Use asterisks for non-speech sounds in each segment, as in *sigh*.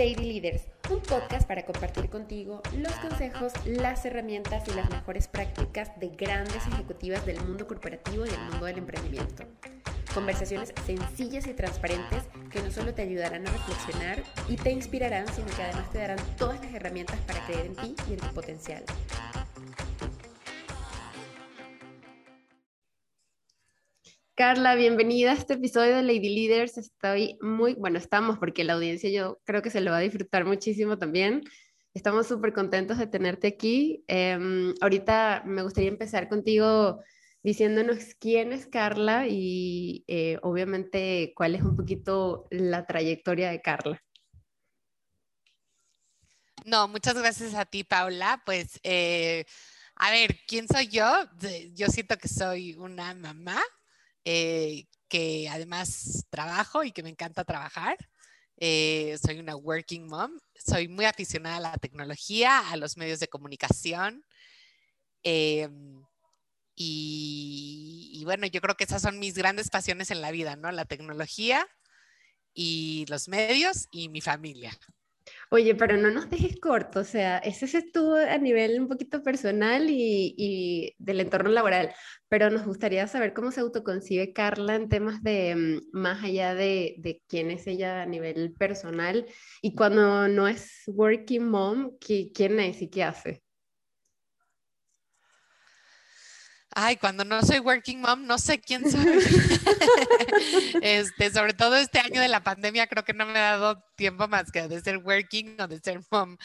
Lady Leaders, un podcast para compartir contigo los consejos, las herramientas y las mejores prácticas de grandes ejecutivas del mundo corporativo y del mundo del emprendimiento. Conversaciones sencillas y transparentes que no solo te ayudarán a reflexionar y te inspirarán, sino que además te darán todas las herramientas para creer en ti y en tu potencial. Carla, bienvenida a este episodio de Lady Leaders. Estoy muy, bueno, estamos porque la audiencia yo creo que se lo va a disfrutar muchísimo también. Estamos súper contentos de tenerte aquí. Em, ahorita me gustaría empezar contigo diciéndonos quién es Carla y eh, obviamente cuál es un poquito la trayectoria de Carla. No, muchas gracias a ti, Paula. Pues, eh, a ver, ¿quién soy yo? Yo siento que soy una mamá eh, que además trabajo y que me encanta trabajar. Eh, soy una working mom, soy muy aficionada a la tecnología, a los medios de comunicación. Em, y, y, bueno, yo creo que esas son mis grandes pasiones en la vida, ¿no? La tecnología y los medios y mi familia. Oye, pero no nos dejes corto, o sea, ese estuvo a nivel un poquito personal y, del entorno laboral, pero nos gustaría saber cómo se autoconcibe Carla en temas de mm, más allá de, de quién es ella a nivel personal y cuando no es working mom, ¿quién es y qué hace? Ay, cuando no soy working mom, no sé quién soy. *laughs* *laughs* este, sobre todo este año de la pandemia, creo que no me ha dado tiempo más que de ser working o de ser mom.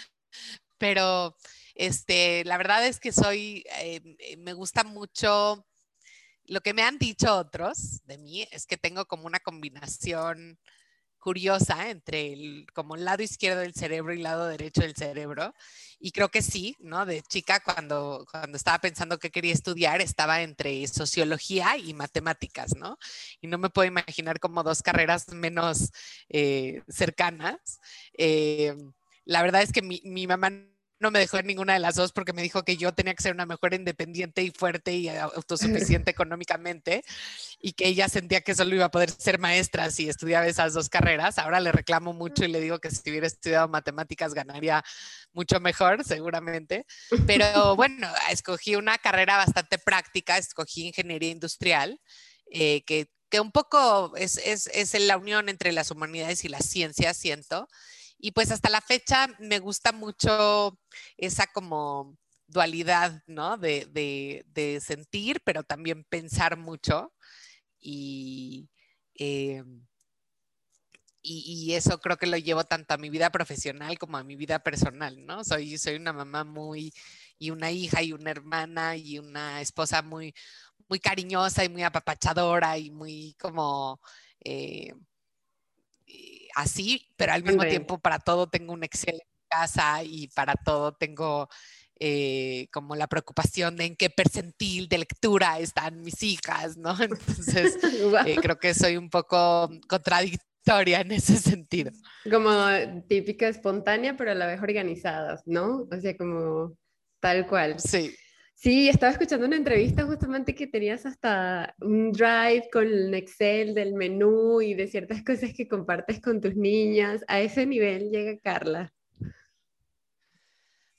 Pero este, la verdad es que soy, eh, eh, me gusta mucho. Lo que me han dicho otros de mí es que tengo como una combinación curiosa entre el, como el lado izquierdo del cerebro y el lado derecho del cerebro. Y creo que sí, ¿no? De chica, cuando, cuando estaba pensando que quería estudiar, estaba entre sociología y matemáticas, ¿no? Y no me puedo imaginar como dos carreras menos eh, cercanas. Eh, la verdad es que mi, mi mamá no me dejó en ninguna de las dos porque me dijo que yo tenía que ser una mejor independiente y fuerte y autosuficiente *laughs* económicamente y que ella sentía que solo iba a poder ser maestra si estudiaba esas dos carreras. Ahora le reclamo mucho y le digo que si hubiera estudiado matemáticas ganaría mucho mejor, seguramente. Pero *laughs* bueno, escogí una carrera bastante práctica, escogí ingeniería industrial, eh, que, que, un poco es, es, es la unión entre las humanidades y las ciencias, siento. Y pues hasta la fecha me gusta mucho esa como dualidad, ¿no? De, sentir, pero también pensar mucho. Y, eh, y, eso creo que lo llevo tanto a mi vida profesional como a mi vida personal, ¿no? Soy, soy una mamá muy, y una hija y una hermana y una esposa muy, muy cariñosa y muy apapachadora y muy como... Eh, así, pero al mismo tiempo para todo tengo un Excel en casa y para todo tengo eh, como la preocupación de en qué percentil de lectura están mis hijas, ¿no? *laughs* Entonces, *laughs* eh, creo que soy un poco contradictoria en ese sentido. Como típica espontánea, pero a la vez organizada, ¿no? O sea, como tal cual. Sí. Sí, estaba escuchando una entrevista justamente que tenías hasta un drive con el Excel del menú y de ciertas cosas que compartes con tus niñas. A ese nivel llega Carla.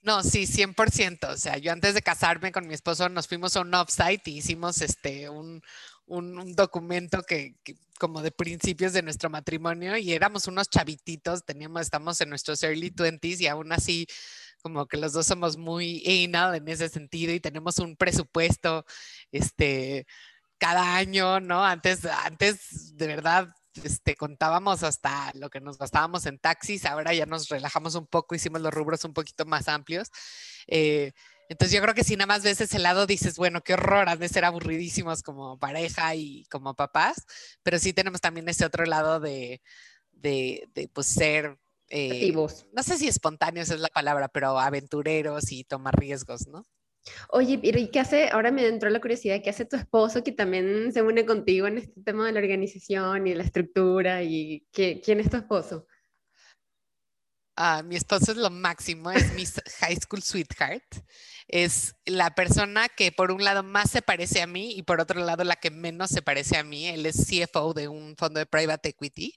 No, sí, 100%. O sea, yo antes de casarme con mi esposo nos fuimos a un offsite y hicimos este, un, documento que, como de principios de nuestro matrimonio y éramos unos chavititos, teníamos, estamos en nuestros early 20s y aún así como que los dos somos muy anal en ese sentido y tenemos un presupuesto este, cada año, ¿no? Antes, antes de verdad este, contábamos hasta lo que nos gastábamos en taxis, ahora ya nos relajamos un poco, hicimos los rubros un poquito más amplios. Eh, entonces yo creo que si nada más ves ese lado dices, bueno, qué horror, han de ser aburridísimos como pareja y como papás, pero sí tenemos también ese otro lado de, de, de pues ser eh, no sé si espontáneos es la palabra, pero aventureros y tomar riesgos, ¿no? Oye, pero ¿y qué hace? Ahora me entró la curiosidad, ¿qué hace tu esposo que también se une contigo en este tema de la organización y la estructura? ¿Y quién es tu esposo? Ah, mi esposo es lo máximo, es mi high school sweetheart. Es la persona que por un lado más se parece a mí y por otro lado la que menos se parece a mí. Él es CFO de un fondo de private equity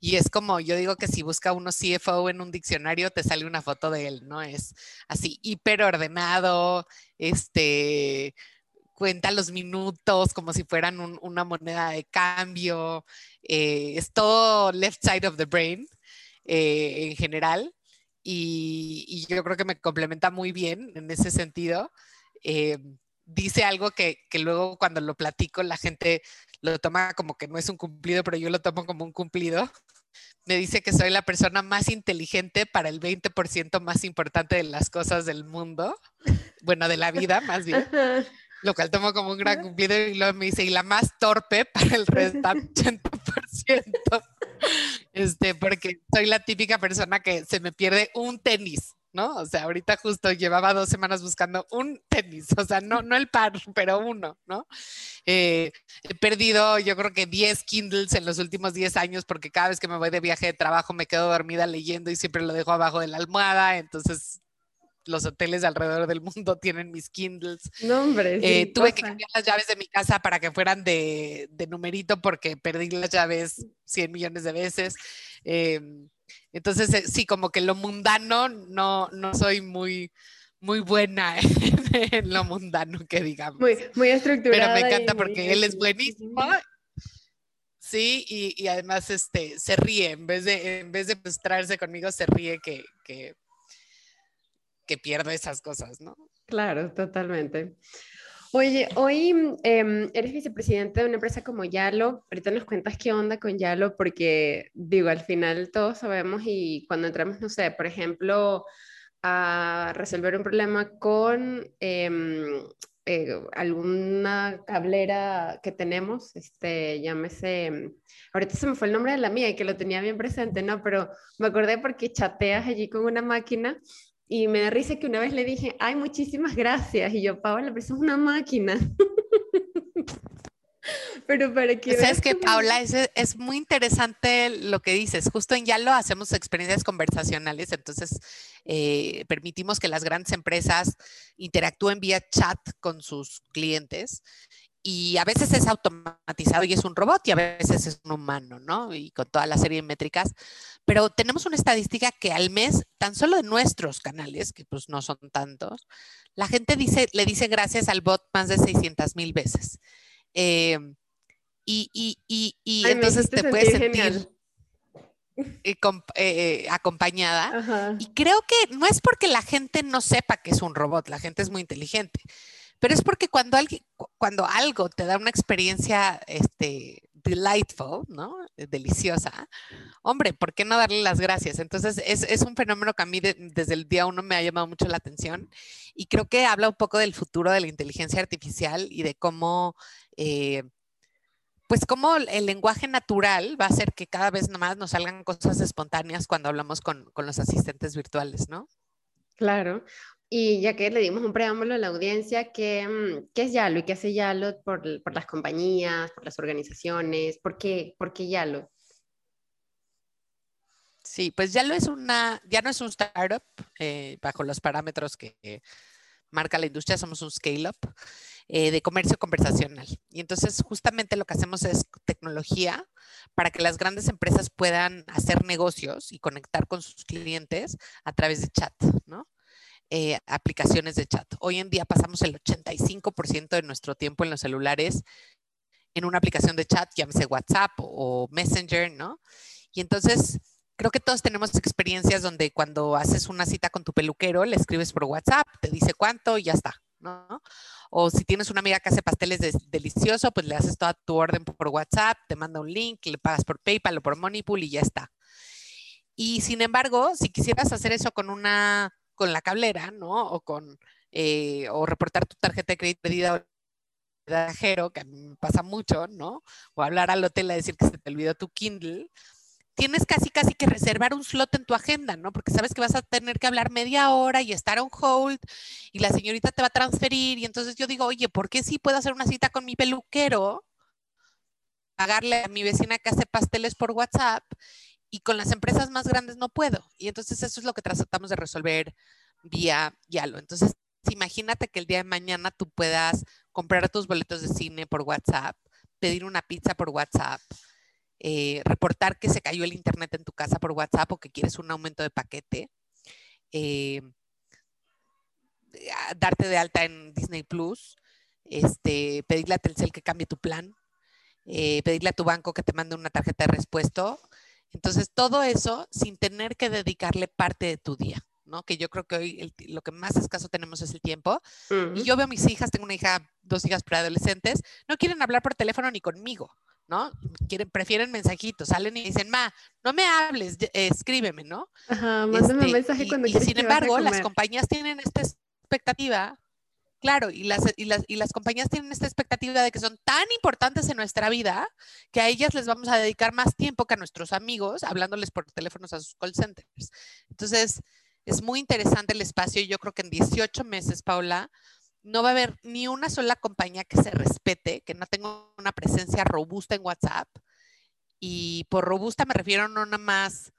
Y es como, yo digo que si busca uno CFO en un diccionario, te sale una foto de él, ¿no? Es así, hiper ordenado, este, cuenta los minutos como si fueran una moneda de cambio, eh, es todo left side of the brain eh, en general. Y, yo creo que me complementa muy bien en ese sentido. Eh, dice algo que, que, luego cuando lo platico la gente lo toma como que no es un cumplido, pero yo lo tomo como un cumplido. Me dice que soy la persona más inteligente para el 20% más importante de las cosas del mundo, bueno, de la vida más bien, *laughs* lo cual tomo como un gran cumplido y luego me dice, y la más torpe para el restante 80%, *laughs* este, porque soy la típica persona que se me pierde un tenis ¿no? O sea, ahorita justo llevaba dos semanas buscando un tenis, o sea, no, no el par, *laughs* pero uno, ¿no? Eh, he perdido, yo creo que 10 Kindles en los últimos 10 años porque cada vez que me voy de viaje de trabajo me quedo dormida leyendo y siempre lo dejo abajo de la almohada, entonces los hoteles alrededor del mundo *laughs* tienen mis Kindles. No, hombre. Eh, tuve que cambiar las llaves de mi casa para que fueran de, de, numerito porque perdí las llaves 100 millones de veces. Eh, entonces, eh, sí, como que lo mundano no, no soy muy, muy buena *laughs* en, lo mundano, que digamos. Muy, muy estructurada. Pero me encanta porque él es buenísimo. Sí, y, y, además este, se ríe, en vez de, en vez de frustrarse conmigo, se ríe que, que, que pierdo esas cosas, ¿no? Claro, totalmente. Oye, hoy em, eres vicepresidente de una empresa como Yalo. Ahorita nos cuentas qué onda con Yalo, porque digo, al final todos sabemos y cuando entramos, no sé, por ejemplo, a resolver un problema con em, eh, alguna cablera que tenemos, este, llámese, ahorita se me fue el nombre de la mía y que lo tenía bien presente, ¿no? Pero me acordé porque chateas allí con una máquina y me da risa que una vez le dije, ay, muchísimas gracias. Y yo, Paola, pero eso es una máquina. *laughs* pero para que... Sabes que, Paula, es, es, muy interesante lo que dices. Justo en Yalo hacemos experiencias conversacionales, entonces eh, permitimos que las grandes empresas interactúen vía chat con sus clientes y a veces es automatizado y es un robot y a veces es un humano, ¿no? Y con toda la serie de métricas. Pero tenemos una estadística que al mes, tan solo de nuestros canales, que pues no son tantos, la gente dice, le dice gracias al bot más de 600 mil veces. Em, y, y, y, y entonces te puedes sentir eh, eh, acompañada. Y creo que no es porque la gente no sepa que es un robot, la gente es muy inteligente pero es porque cuando, alguien, cuando algo te da una experiencia este, delightful, ¿no? Deliciosa, hombre, ¿por qué no darle las gracias? Entonces, es, es un fenómeno que a mí desde el día uno me ha llamado mucho la atención y creo que habla un poco del futuro de la inteligencia artificial y de cómo... Eh, pues cómo el lenguaje natural va a hacer que cada vez más nos salgan cosas espontáneas cuando hablamos con, con los asistentes virtuales, ¿no? Claro. Y ya que le dimos un preámbulo a la audiencia, ¿qué, mm, es Yalo y qué hace Yalo por, por, las compañías, por las organizaciones? ¿Por qué, por qué Yalo? Sí, pues Yalo es una, ya no es un startup eh, bajo los parámetros que marca la industria, somos un scale-up eh, de comercio conversacional. Y entonces justamente lo que hacemos es tecnología para que las grandes empresas puedan hacer negocios y conectar con sus clientes a través de chat, ¿no? Eh, aplicaciones de chat. Hoy en día pasamos el 85% de nuestro tiempo en los celulares en una aplicación de chat, llámese WhatsApp o, Messenger, ¿no? Y entonces creo que todos tenemos experiencias donde cuando haces una cita con tu peluquero, le escribes por WhatsApp, te dice cuánto y ya está, ¿no? O si tienes una amiga que hace pasteles delicioso, pues le haces toda tu orden por WhatsApp, te manda un link, le pagas por PayPal o por Moneypool y ya está. Y sin embargo, si quisieras hacer eso con una con la cablera, ¿no? O con, eh, o reportar tu tarjeta de crédito pedida viajero, que a mí me pasa mucho, ¿no? O hablar al hotel a decir que se te olvidó tu Kindle, tienes casi casi que reservar un slot en tu agenda, ¿no? Porque sabes que vas a tener que hablar media hora y estar on hold y la señorita te va a transferir y entonces yo digo, oye, ¿por qué sí puedo hacer una cita con mi peluquero? Pagarle a mi vecina que hace pasteles por WhatsApp y con las empresas más grandes no puedo. Y entonces eso es lo que tratamos de resolver vía Yalo. Entonces, imagínate que el día de mañana tú puedas comprar tus boletos de cine por WhatsApp, pedir una pizza por WhatsApp, eh, reportar que se cayó el internet en tu casa por WhatsApp o que quieres un aumento de paquete, eh, darte de alta en Disney Plus, este, pedirle a Telcel que cambie tu plan, eh, pedirle a tu banco que te mande una tarjeta de respuesto. Entonces, todo eso sin tener que dedicarle parte de tu día. ¿no? Que yo creo que hoy lo que más escaso tenemos es el tiempo. Y yo veo a mis hijas, tengo una hija, dos hijas preadolescentes, no quieren hablar por teléfono ni conmigo, ¿no? Quieren, prefieren mensajitos, salen y dicen, ma, no me hables, escríbeme, ¿no? Ajá, mándame un este, mensaje cuando y, y sin embargo, las compañías tienen esta expectativa Claro, y las, y, las, y las compañías tienen esta expectativa de que son tan importantes en nuestra vida que a ellas les vamos a dedicar más tiempo que a nuestros amigos hablándoles por teléfonos a sus call centers. Entonces, es muy interesante el espacio y yo creo que en 18 meses, Paula, no va a haber ni una sola compañía que se respete, que no tenga una presencia robusta en WhatsApp. Y por robusta me refiero no nada más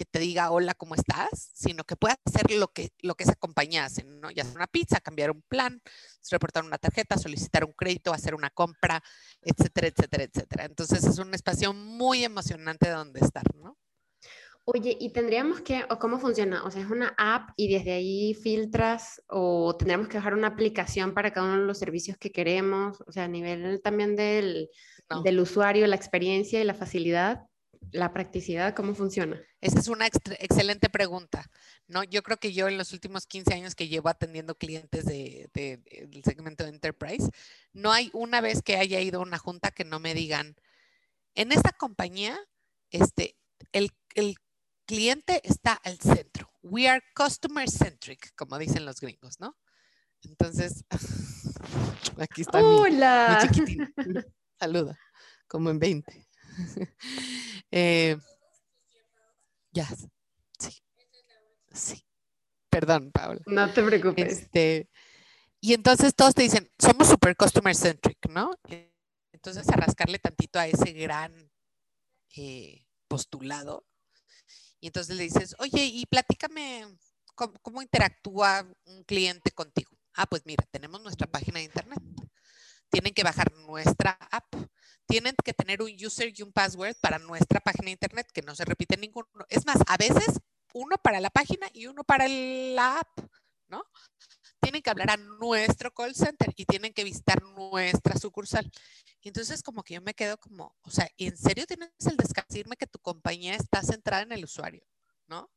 que te diga hola, ¿cómo estás? Sino que pueda hacer lo que, lo que esa compañía hace, ¿no? Ya sea una pizza, cambiar un plan, reportar una tarjeta, solicitar un crédito, hacer una compra, etcétera, etcétera, etcétera. Entonces es un espacio muy emocionante donde estar, ¿no? Oye, ¿y tendríamos que, o cómo funciona? O sea, es una app y desde ahí filtras o tendríamos que dejar una aplicación para cada uno de los servicios que queremos, o sea, a nivel también del, del usuario, la experiencia y la facilidad, la practicidad, ¿cómo funciona? Esa es una excelente pregunta, ¿no? Yo creo que yo en los últimos 15 años que llevo atendiendo clientes de, del segmento de Enterprise, no hay una vez que haya ido a una junta que no me digan, en esta compañía, este, el, el cliente está al centro. We are customer centric, como dicen los gringos, ¿no? Entonces, *laughs* aquí está Hola. Mi, chiquitín. Saluda, como en 20. *laughs* Eh, ya, sí. Sí. Perdón, Paula. No te preocupes. Este, y entonces todos te dicen, somos super customer centric, ¿no? Entonces, a rascarle tantito a ese gran eh, postulado, y entonces le dices, oye, y platícame cómo, interactúa un cliente contigo. Ah, pues mira, tenemos nuestra página de internet. Tienen que bajar nuestra app. Tienen que tener un user y un password para nuestra página de internet, que no se repite ninguno. Es más, a veces uno para la página y uno para la app, ¿no? Tienen que hablar a nuestro call center y tienen que visitar nuestra sucursal. Y entonces como que yo me quedo como, o sea, ¿en serio tienes el descasirme que tu compañía está centrada en el usuario? ¿No?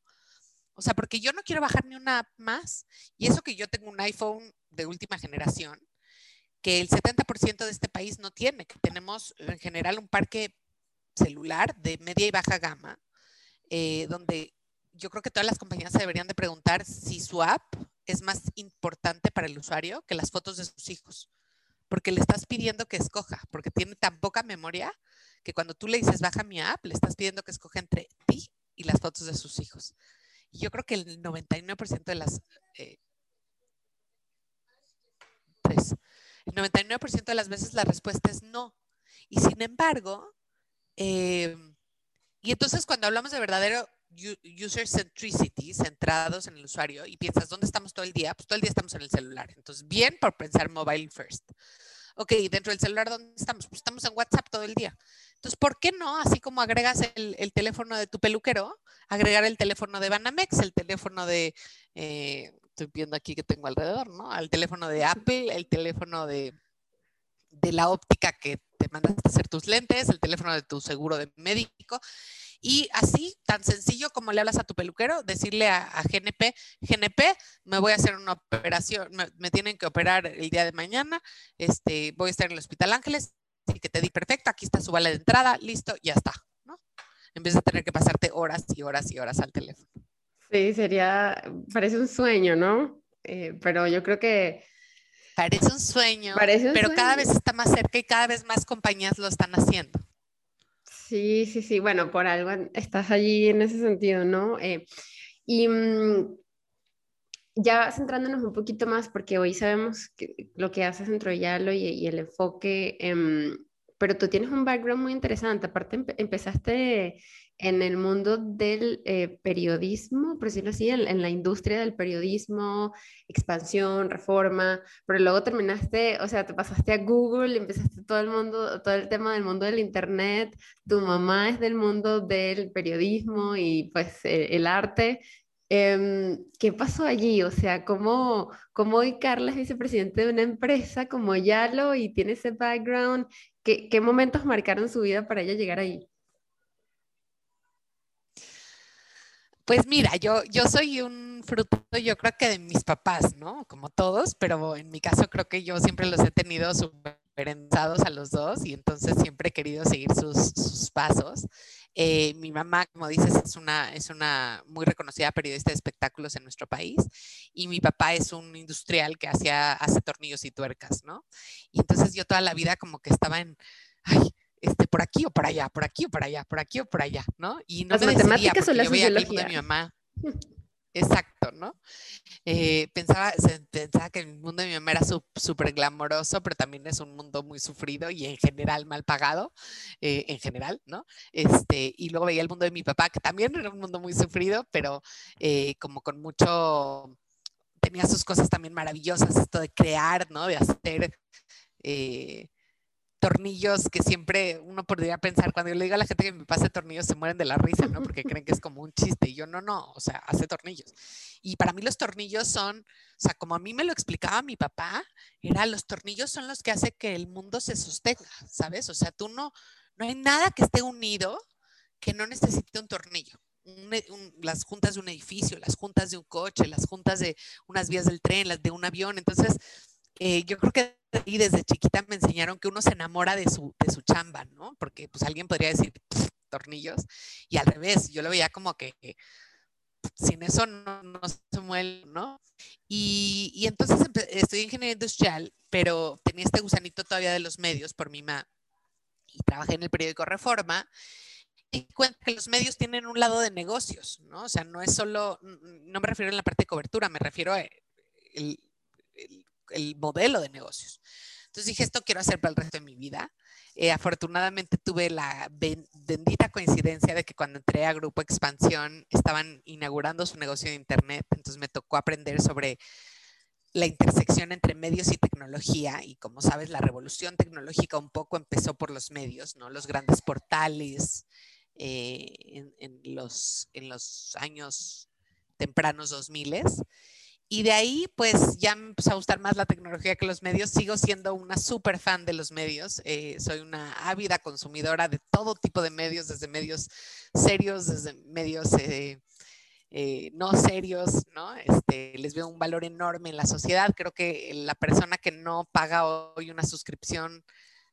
O sea, porque yo no quiero bajar ni una app más. Y eso que yo tengo un iPhone de última generación, que el 70% de este país no tiene, que tenemos en general un parque celular de media y baja gama, eh, donde yo creo que todas las compañías se deberían de preguntar si su app es más importante para el usuario que las fotos de sus hijos porque le estás pidiendo que escoja, porque tiene tan poca memoria que cuando tú le dices baja mi app, le estás pidiendo que escoja entre ti y las fotos de sus hijos. Y yo creo que el 99% de las... Eh, el 99% de las veces la respuesta es no. Y sin embargo, eh, y entonces cuando hablamos de verdadero user centricity, centrados en el usuario, y piensas, ¿dónde estamos todo el día? Pues todo el día estamos en el celular. Entonces, bien por pensar mobile first. Ok, dentro del celular, ¿dónde estamos? Pues estamos en WhatsApp todo el día. Entonces, ¿por qué no, así como agregas el, teléfono de tu peluquero, agregar el teléfono de Banamex, el teléfono de, eh, estoy viendo aquí que tengo alrededor, ¿no? El teléfono de Apple, el teléfono de, de la óptica que te mandaste a hacer tus lentes, el teléfono de tu seguro de médico. Y así, tan sencillo como le hablas a tu peluquero, decirle a, GNP, GNP, me voy a hacer una operación, me, tienen que operar el día de mañana, este, voy a estar en el Hospital Ángeles, y que te di perfecto, aquí está su vale de entrada, listo, ya está, ¿no? En vez de tener que pasarte horas y horas y horas al teléfono. Sí, sería, parece un sueño, ¿no? Eh, pero yo creo que... Parece un sueño, pero cada vez está más cerca y cada vez más compañías lo están haciendo. Sí, sí, sí, bueno, por algo estás allí en ese sentido, ¿no? Eh, y mm, ya centrándonos un poquito más, porque hoy sabemos que, lo que haces dentro de Yalo y, el enfoque, em, pero tú tienes un background muy interesante, aparte empezaste en el mundo del eh, periodismo, por decirlo así, en, la industria del periodismo, expansión, reforma, pero luego terminaste, o sea, te pasaste a Google, empezaste todo el mundo, todo el tema del mundo del Internet, tu mamá es del mundo del periodismo y pues eh, el arte. Em, ¿Qué pasó allí? O sea, ¿cómo, ¿cómo hoy Carla es vicepresidente de una empresa como Yalo y tiene ese background? ¿Qué, ¿Qué momentos marcaron su vida para ella llegar ahí? Pues mira, yo, yo soy un fruto, yo creo que de mis papás, ¿no? Como todos, pero en mi caso creo que yo siempre los he tenido súper a los dos y entonces siempre he querido seguir sus, pasos. Eh, mi mamá, como dices, es una, es una muy reconocida periodista de espectáculos en nuestro país y mi papá es un industrial que hacía, hace tornillos y tuercas, ¿no? Y entonces yo toda la vida como que estaba en, este, por aquí o por allá, por aquí o por allá, por aquí o por allá, ¿no? Y no Las me matemáticas o la de mi mamá. *laughs* Exacto, ¿no? Eh, pensaba, pensaba que el mundo de mi mamá era súper glamoroso, pero también es un mundo muy sufrido y en general mal pagado, eh, en general, ¿no? Este, y luego veía el mundo de mi papá, que también era un mundo muy sufrido, pero eh, como con mucho, tenía sus cosas también maravillosas, esto de crear, ¿no? De hacer tornillos que siempre uno podría pensar, cuando yo le digo a la gente que me pase tornillos, se mueren de la risa, ¿no? Porque creen que es como un chiste. Y yo, no, no, o sea, hace tornillos. Y para mí los tornillos son, o sea, como a mí me lo explicaba mi papá, era los tornillos son los que hace que el mundo se sostenga, ¿sabes? O sea, tú no, no hay nada que esté unido que no necesite un tornillo. las juntas de un edificio, las juntas de un coche, las juntas de unas vías del tren, las de un avión. Entonces, eh, yo creo que desde chiquita me enseñaron que uno se enamora de su, de su chamba, ¿no? Porque pues alguien podría decir tornillos y al revés, yo lo veía como que sin eso no, no se mueve, ¿no? Y, y entonces en ingeniería industrial, pero tenía este gusanito todavía de los medios por mi mamá y trabajé en el periódico Reforma y cuenta que los medios tienen un lado de negocios, ¿no? O sea, no es solo, no me refiero en la parte de cobertura, me refiero a el, el el modelo de negocios. Entonces dije, esto quiero hacer para el resto de mi vida. Eh, afortunadamente tuve la bendita coincidencia de que cuando entré a Grupo Expansión estaban inaugurando su negocio de Internet, entonces me tocó aprender sobre la intersección entre medios y tecnología y como sabes la revolución tecnológica un poco empezó por los medios, ¿no? Los grandes portales eh, en, los, en los años tempranos 2000 y de ahí, pues ya me empezó a gustar más la tecnología que los medios. Sigo siendo una súper fan de los medios. Eh, soy una ávida consumidora de todo tipo de medios, desde medios serios, desde medios eh, eh, no serios, ¿no? Este, les veo un valor enorme en la sociedad. Creo que la persona que no paga hoy una suscripción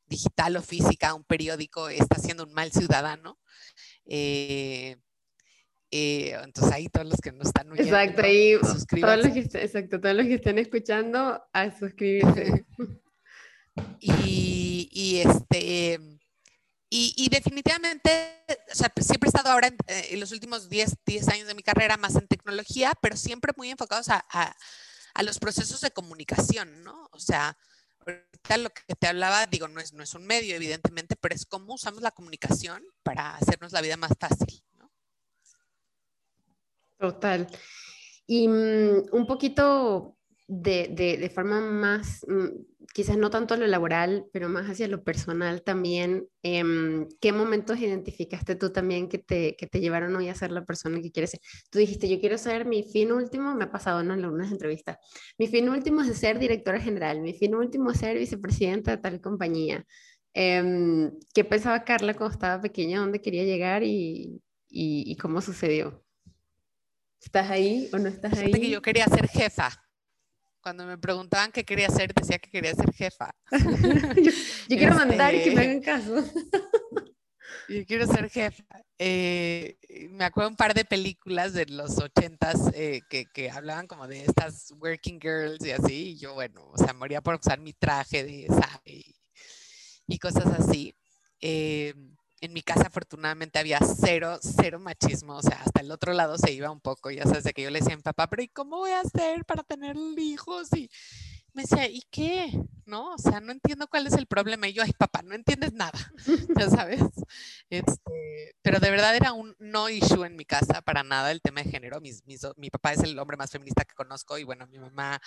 digital o física a un periódico está siendo un mal ciudadano. Entonces ahí todos los que nos están oyendo, exacto, ahí todos los que, exacto, todos los que estén escuchando a suscribirse. *laughs* y, y, este y, y, definitivamente, o sea, siempre he estado ahora en, eh, los últimos 10, 10, años de mi carrera más en tecnología, pero siempre muy enfocados a, a, a, los procesos de comunicación, ¿no? O sea, ahorita lo que te hablaba, digo, no es, no es un medio, evidentemente, pero es cómo usamos la comunicación para hacernos la vida más fácil. Total. Y mm, un poquito de, de, forma más, mm, quizás no tanto lo laboral, pero más hacia lo personal también, em, ¿qué momentos identificaste tú también que te, que te llevaron hoy a ser la persona que quieres ser? Tú dijiste, yo quiero ser mi fin último, me ha pasado en algunas entrevistas, mi fin último es ser directora general, mi fin último es ser vicepresidenta de tal compañía. Em, ¿Qué pensaba Carla cuando estaba pequeña? ¿Dónde quería llegar y, y cómo sucedió? ¿Estás ahí o no estás ahí? que yo quería ser jefa. Cuando me preguntaban qué quería hacer, decía que quería ser jefa. *laughs* yo, quiero mandar y que me hagan caso. *laughs* yo quiero ser jefa. Eh, me acuerdo un par de películas de los ochentas eh, que, que, hablaban como de estas working girls y así. Y yo, bueno, o sea, moría por usar mi traje de esa y, y cosas así. Eh, en mi casa afortunadamente había cero, cero machismo, o sea, hasta el otro lado se iba un poco, ya sabes, de que yo le decía a mi papá, pero ¿y cómo voy a hacer para tener hijos? Y me decía, ¿y qué? ¿no? O sea, no entiendo cuál es el problema. Y yo, ay, papá, no entiendes nada, *laughs* ya sabes. Este, pero de verdad era un no issue en mi casa para nada el tema de género. mi papá es el hombre más feminista que conozco y bueno, mi mamá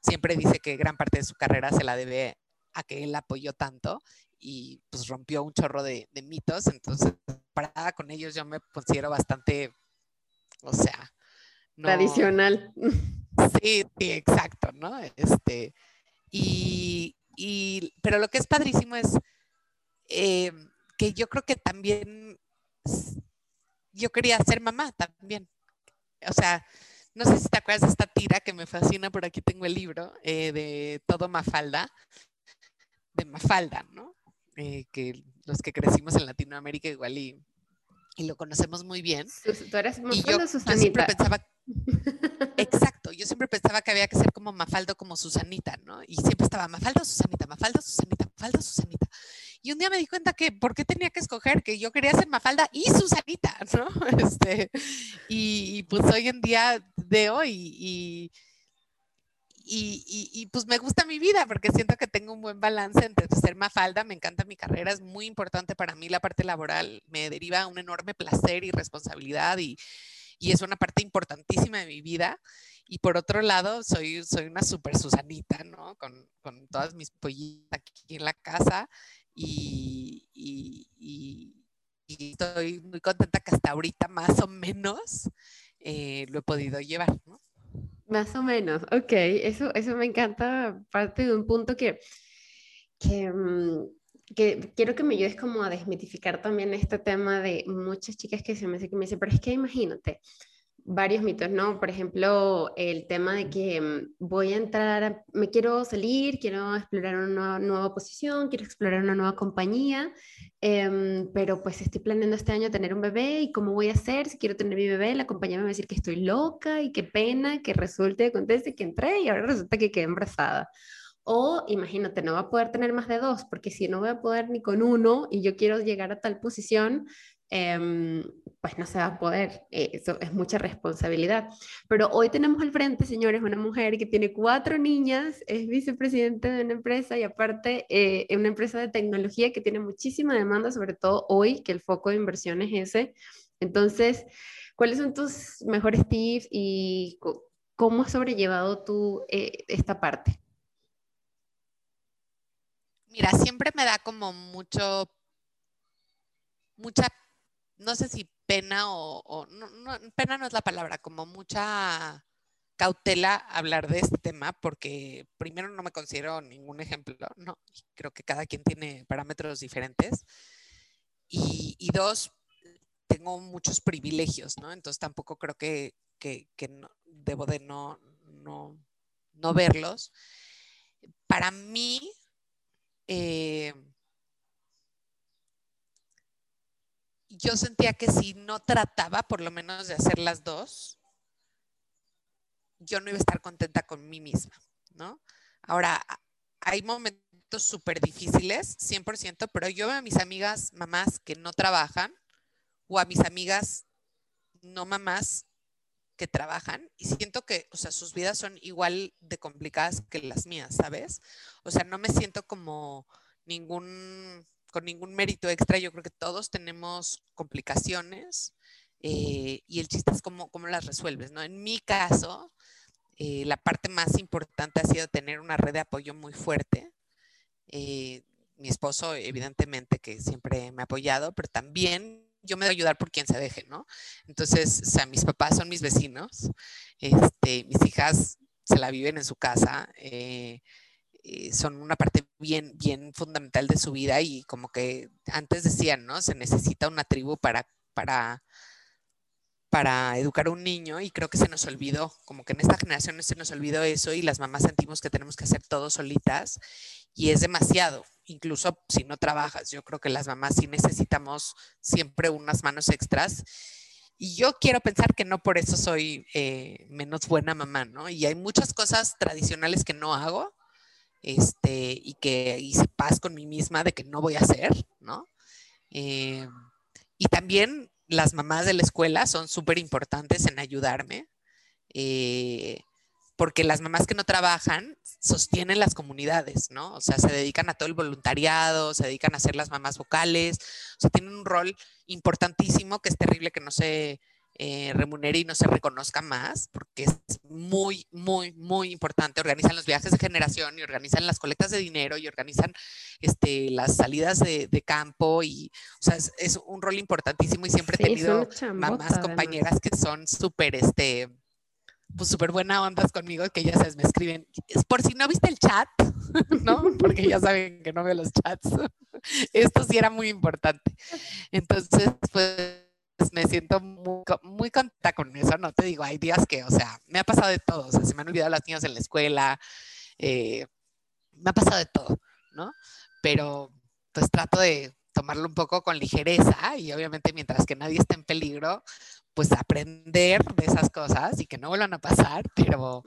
siempre dice que gran parte de su carrera se la debe a que él apoyó tanto y pues rompió un chorro de, mitos. Entonces, para con ellos yo me considero bastante, o sea... Tradicional. Sí, sí, exacto, ¿no? Este, y, pero lo que es padrísimo es eh, que yo creo que también yo quería ser mamá también. O sea, no sé si te acuerdas de esta tira que me fascina, por aquí tengo el libro eh, de Todo Mafalda, de Mafalda, ¿no? Eh, que los que crecimos en Latinoamérica igual y, y lo conocemos muy bien. Tú eres y yo, yo siempre pensaba, *laughs* exacto, yo siempre pensaba que había que ser como Mafalda como Susanita, ¿no? Y siempre estaba Mafalda, Susanita, Mafalda, Susanita, Mafalda, Susanita. Y un día me di cuenta que, ¿por qué tenía que escoger? Que yo quería ser Mafalda y Susanita, ¿no? *laughs* Este, y, pues hoy en día veo y, y, pues me gusta mi vida porque siento que tengo un buen balance entre ser Mafalda, me encanta mi carrera, es muy importante para mí la parte laboral, me deriva un enorme placer y responsabilidad y, es una parte importantísima de mi vida. Y por otro lado, soy, soy una super Susanita, ¿no? Con, con todas mis pollitas aquí en la casa y, y, estoy muy contenta que hasta ahorita más o menos eh, lo he podido llevar, ¿no? Más o menos, ok, eso, eso me encanta, parte de un punto que, que, mm, que quiero que me ayudes como a desmitificar también este tema de muchas chicas que se me, que me dicen, pero es que imagínate, varios mitos, ¿no? Por ejemplo, el tema de que mm, voy a entrar, me quiero salir, quiero explorar una nueva, posición, quiero explorar una nueva compañía, em, pero pues estoy planeando este año tener un bebé y cómo voy a hacer si quiero tener mi bebé, la compañía me va a decir que estoy loca y qué pena que resulte, conteste que entré y ahora resulta que quedé embarazada. O imagínate, no va a poder tener más de dos, porque si no voy a poder ni con uno y yo quiero llegar a tal posición, Em, pues no se va a poder. Eh, eso es mucha responsabilidad. Pero hoy tenemos al frente, señores, una mujer que tiene cuatro niñas, es vicepresidente de una empresa y aparte eh, una empresa de tecnología que tiene muchísima demanda, sobre todo hoy, que el foco de inversión es ese. Entonces, ¿cuáles son tus mejores tips y cómo has sobrellevado tú eh, esta parte? Mira, siempre me da como mucho, mucha no sé si pena o, no, pena no es la palabra, como mucha cautela hablar de este tema porque primero no me considero ningún ejemplo, ¿no? Creo que cada quien tiene parámetros diferentes. Y, dos, tengo muchos privilegios, ¿no? Entonces tampoco creo que, debo de no, no, no verlos. Para mí, eh, yo sentía que si no trataba por lo menos de hacer las dos, yo no iba a estar contenta con mí misma, ¿no? Ahora, hay momentos súper difíciles, 100%, pero yo veo a mis amigas mamás que no trabajan o a mis amigas no mamás que trabajan y siento que, o sea, sus vidas son igual de complicadas que las mías, ¿sabes? O sea, no me siento como ningún con ningún mérito extra. Yo creo que todos tenemos complicaciones eh, y el chiste es cómo, cómo, las resuelves, ¿no? En mi caso, eh, la parte más importante ha sido tener una red de apoyo muy fuerte. Eh, mi esposo, evidentemente, que siempre me ha apoyado, pero también yo me doy a ayudar por quien se deje, ¿no? Entonces, o mis papás son mis vecinos, este, mis hijas se la viven en su casa. Eh, son una parte bien, bien fundamental de su vida y como que antes decían, ¿no? Se necesita una tribu para, para, para educar a un niño y creo que se nos olvidó, como que en esta generación se nos olvidó eso y las mamás sentimos que tenemos que hacer todo solitas y es demasiado, incluso si no trabajas, yo creo que las mamás sí necesitamos siempre unas manos extras. Y yo quiero pensar que no por eso soy eh, menos buena mamá, ¿no? Y hay muchas cosas tradicionales que no hago, este, y que hice paz con mí misma de que no voy a hacer, ¿no? Eh, y también las mamás de la escuela son súper importantes en ayudarme, eh, porque las mamás que no trabajan sostienen las comunidades, ¿no? O sea, se dedican a todo el voluntariado, se dedican a ser las mamás vocales, o sea, tienen un rol importantísimo que es terrible que no se eh, remunere y no se reconozca más, porque es muy, muy, muy importante. Organizan los viajes de generación y organizan las colectas de dinero y organizan este, las salidas de, campo y, o sea, es, un rol importantísimo y siempre he tenido mamás, compañeras que son súper, este, pues súper buena ondas conmigo, que ya sabes, me escriben, por si no viste el chat, *laughs* ¿no? Porque ya saben que no veo los chats. *laughs* Esto sí era muy importante. Entonces, pues me siento muy, muy contenta con eso, no te digo, hay días que, o sea, me ha pasado de todo, o sea, se me han olvidado las niñas en la escuela, eh, me ha pasado de todo, ¿no? Pero pues trato de tomarlo un poco con ligereza y obviamente mientras que nadie esté en peligro, pues aprender de esas cosas y que no vuelvan a pasar, pero,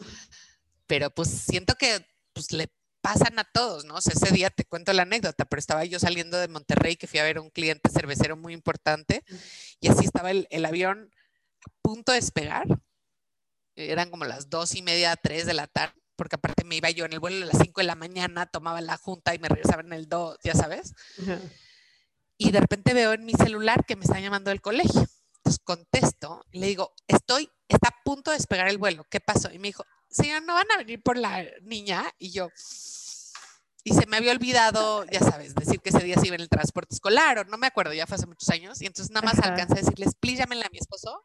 pero pues siento que pues le pasan a todos, ¿no? O sea, ese día te cuento la anécdota, pero estaba yo saliendo de Monterrey que fui a ver a un cliente cervecero muy importante y así estaba el, avión a punto de despegar. Eran como las dos y media, tres de la tarde, porque aparte me iba yo en el vuelo a las cinco de la mañana, tomaba la junta y me regresaba en el dos, ya sabes. Y de repente veo en mi celular que me están llamando del colegio. Entonces contesto y le digo, estoy, está a punto de despegar el vuelo, ¿qué pasó? Y me dijo, señor, ¿no van a venir por la niña? Y yo, y se me había olvidado, ya sabes, decir que ese día se iba en el transporte escolar, o no me acuerdo, ya fue hace muchos años, y entonces nada más alcancé a decirles, please llámenle a mi esposo,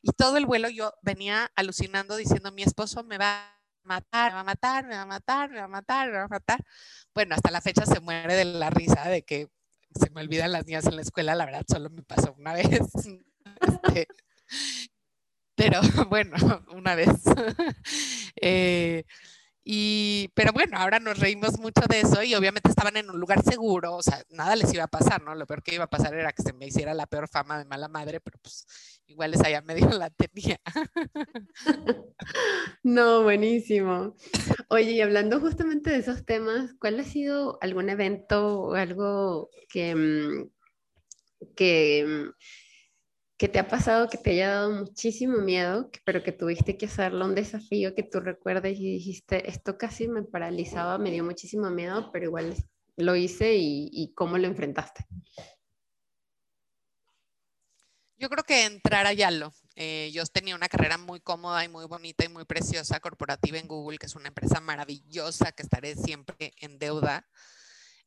y todo el vuelo yo venía alucinando diciendo, mi esposo me va a matar, me va a matar, me va a matar, me va a matar, me va a matar. Bueno, hasta la fecha se muere de la risa de que se me olvidan las niñas en la escuela, la verdad solo me pasó una vez. *laughs* Este, pero *laughs* bueno, una vez. *laughs* Eh, y, pero bueno, ahora nos reímos mucho de eso y obviamente estaban en un lugar seguro, o sea, nada les iba a pasar, ¿no? Lo peor que iba a pasar era que se me hiciera la peor fama de mala madre, pero pues igual esa ya medio la tenía. *laughs* No, buenísimo. Oye, y hablando justamente de esos temas, ¿cuál ha sido algún evento o algo que, mm, que mm, que te ha pasado que te haya dado muchísimo miedo, pero que tuviste que hacerlo, un desafío que tú recuerdes y dijiste, esto casi me paralizaba, me dio muchísimo miedo, pero igual lo hice y, cómo lo enfrentaste? Yo creo que entrar a Yalo. Eh, yo tenía una carrera muy cómoda y muy bonita y muy preciosa corporativa en Google, que es una empresa maravillosa que estaré siempre en deuda.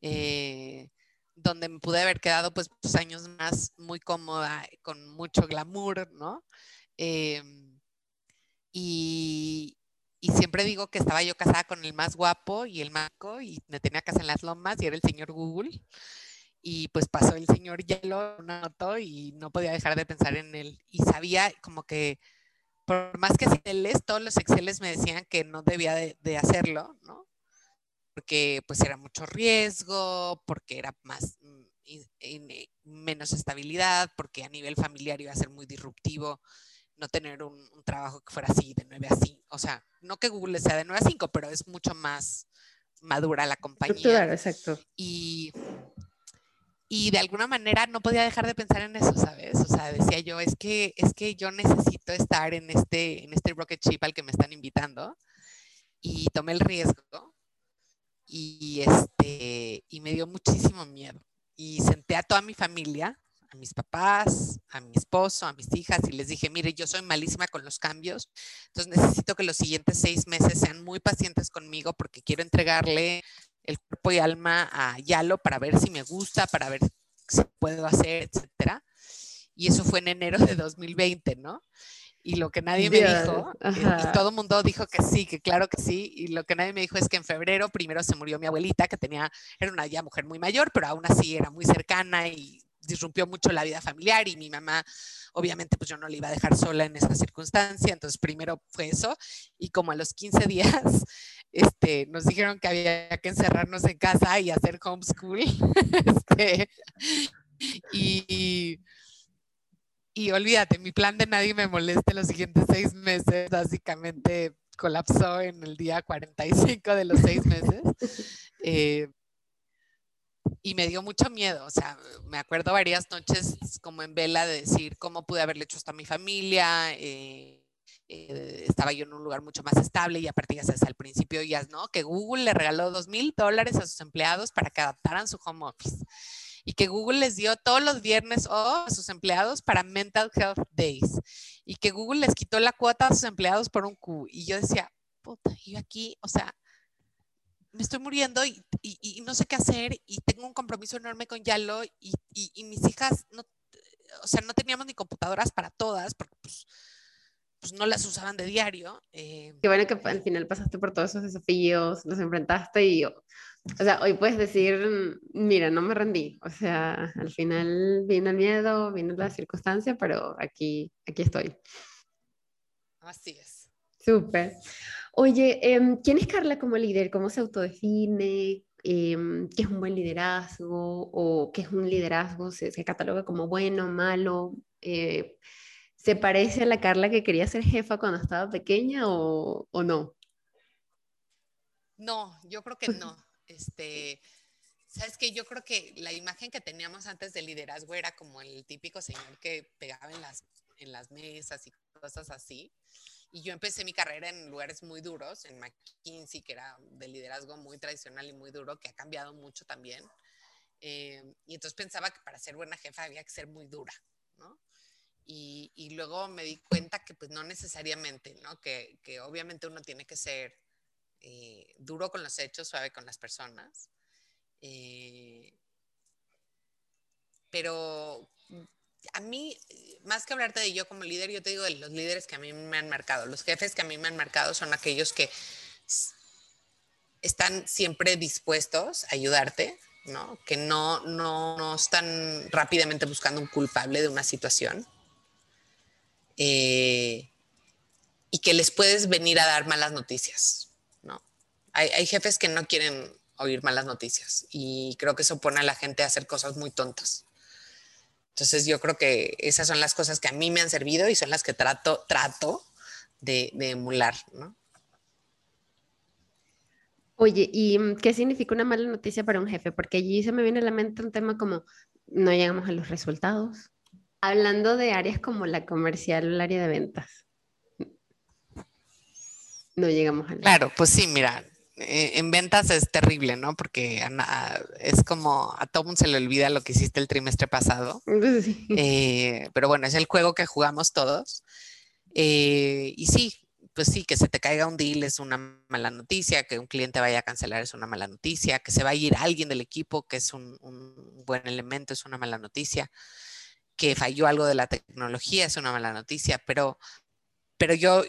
Eh, donde me pude haber quedado pues dos años más muy cómoda, con mucho glamour, ¿no? Em, y, siempre digo que estaba yo casada con el más guapo y el maco y me tenía casa en las lomas y era el señor Google. Y pues pasó el señor Hielo, una notó y no podía dejar de pensar en él. Y sabía como que por más que Exceles, todos los Exceles me decían que no debía de, de hacerlo, ¿no? Porque pues era mucho riesgo, porque era más mm, eh, menos estabilidad, porque a nivel familiar iba a ser muy disruptivo no tener un, trabajo que fuera así de 9 a 5. O sea, no que Google sea de 9 a 5, pero es mucho más madura la compañía. Claro, exacto. Y, y de alguna manera no podía dejar de pensar en eso, ¿sabes? O sea, decía yo, es que, es que yo necesito estar en este, en este rocket ship al que me están invitando. Y tomé el riesgo y, este, y me dio muchísimo miedo. Y senté a toda mi familia, a mis papás, a mi esposo, a mis hijas y les dije, mire, yo soy malísima con los cambios, entonces necesito que los siguientes seis meses sean muy pacientes conmigo porque quiero entregarle el cuerpo y alma a Yalo para ver si me gusta, para ver si puedo hacer, etcétera. Y eso fue en enero de 2020, ¿no? Y lo que nadie me dijo, eh, y todo el mundo dijo que sí, que claro que sí, y lo que nadie me dijo es que en febrero primero se murió mi abuelita, que tenía, era una ya mujer muy mayor, pero aún así era muy cercana y disrumpió mucho la vida familiar y mi mamá, obviamente, pues yo no le iba a dejar sola en esa circunstancia, entonces primero fue eso, y como a los 15 días, *laughs* este, nos dijeron que había que encerrarnos en casa y hacer homeschool, *laughs* este, y y olvídate, mi plan de nadie me moleste los siguientes seis meses básicamente colapsó en el día 45 de los seis meses. *laughs* Eh, y me dio mucho miedo, o sea, me acuerdo varias noches como en vela de decir cómo pude haberle hecho esto a mi familia, eh, eh, estaba yo en un lugar mucho más estable y aparte ya sabes, al principio ya, ¿no? Que Google le regaló dos mil dólares a sus empleados para que adaptaran su home office y que Google les dio todos los viernes a sus empleados para Mental Health Days y que Google les quitó la cuota a sus empleados por un Q. Y yo decía, puta, yo aquí, o sea, me estoy muriendo y, no sé qué hacer y tengo un compromiso enorme con Yalo y, y, mis hijas, no, o sea, no teníamos ni computadoras para todas porque pues, pues no las usaban de diario. Eh. Qué bueno que al final pasaste por todos esos desafíos, los enfrentaste y, o sea, hoy puedes decir, mira, no me rendí. O sea, al final vino el miedo, vino la circunstancia, pero aquí, aquí estoy. Así es. Súper. Oye, em, ¿quién es Carla como líder? ¿Cómo se autodefine? Em, ¿Qué es un buen liderazgo? ¿O qué es un liderazgo? ¿Se, se cataloga como bueno, malo? Eh, ¿Se parece a la Carla que quería ser jefa cuando estaba pequeña o, o no? No, yo creo que no. *laughs* Este, sabes que yo creo que la imagen que teníamos antes de liderazgo era como el típico señor que pegaba en las, en las mesas y cosas así. Y yo empecé mi carrera en lugares muy duros, en McKinsey, que era de liderazgo muy tradicional y muy duro, que ha cambiado mucho también. Eh, y entonces pensaba que para ser buena jefa había que ser muy dura, ¿no? Y, luego me di cuenta que pues no necesariamente, ¿no? Que, obviamente uno tiene que ser eh, duro con los hechos, suave con las personas. Eh, pero a mí, más que hablarte de yo como líder, yo te digo de los líderes que a mí me han marcado. Los jefes que a mí me han marcado son aquellos que están siempre dispuestos a ayudarte, ¿no? Que no, no, no están rápidamente buscando un culpable de una situación eh, y que les puedes venir a dar malas noticias, ¿no? Hay, jefes que no quieren oír malas noticias y creo que eso pone a la gente a hacer cosas muy tontas. Entonces yo creo que esas son las cosas que a mí me han servido y son las que trato, trato de, de emular, ¿no? Oye, ¿y qué significa una mala noticia para un jefe? Porque allí se me viene a la mente un tema como no llegamos a los resultados, Hablando de áreas como la comercial o el área de ventas. No llegamos a Claro, pues sí, mira, eh, en ventas es terrible, ¿no? Porque es como a todo mundo se le olvida lo que hiciste el trimestre pasado. *laughs* Eh, pero bueno, es el juego que jugamos todos. Eh, y sí, pues sí, que se te caiga un deal es una mala noticia, que un cliente vaya a cancelar es una mala noticia, que se va a ir alguien del equipo, que es un buen elemento, es una mala noticia que falló algo de la tecnología, es una mala noticia, pero, pero yo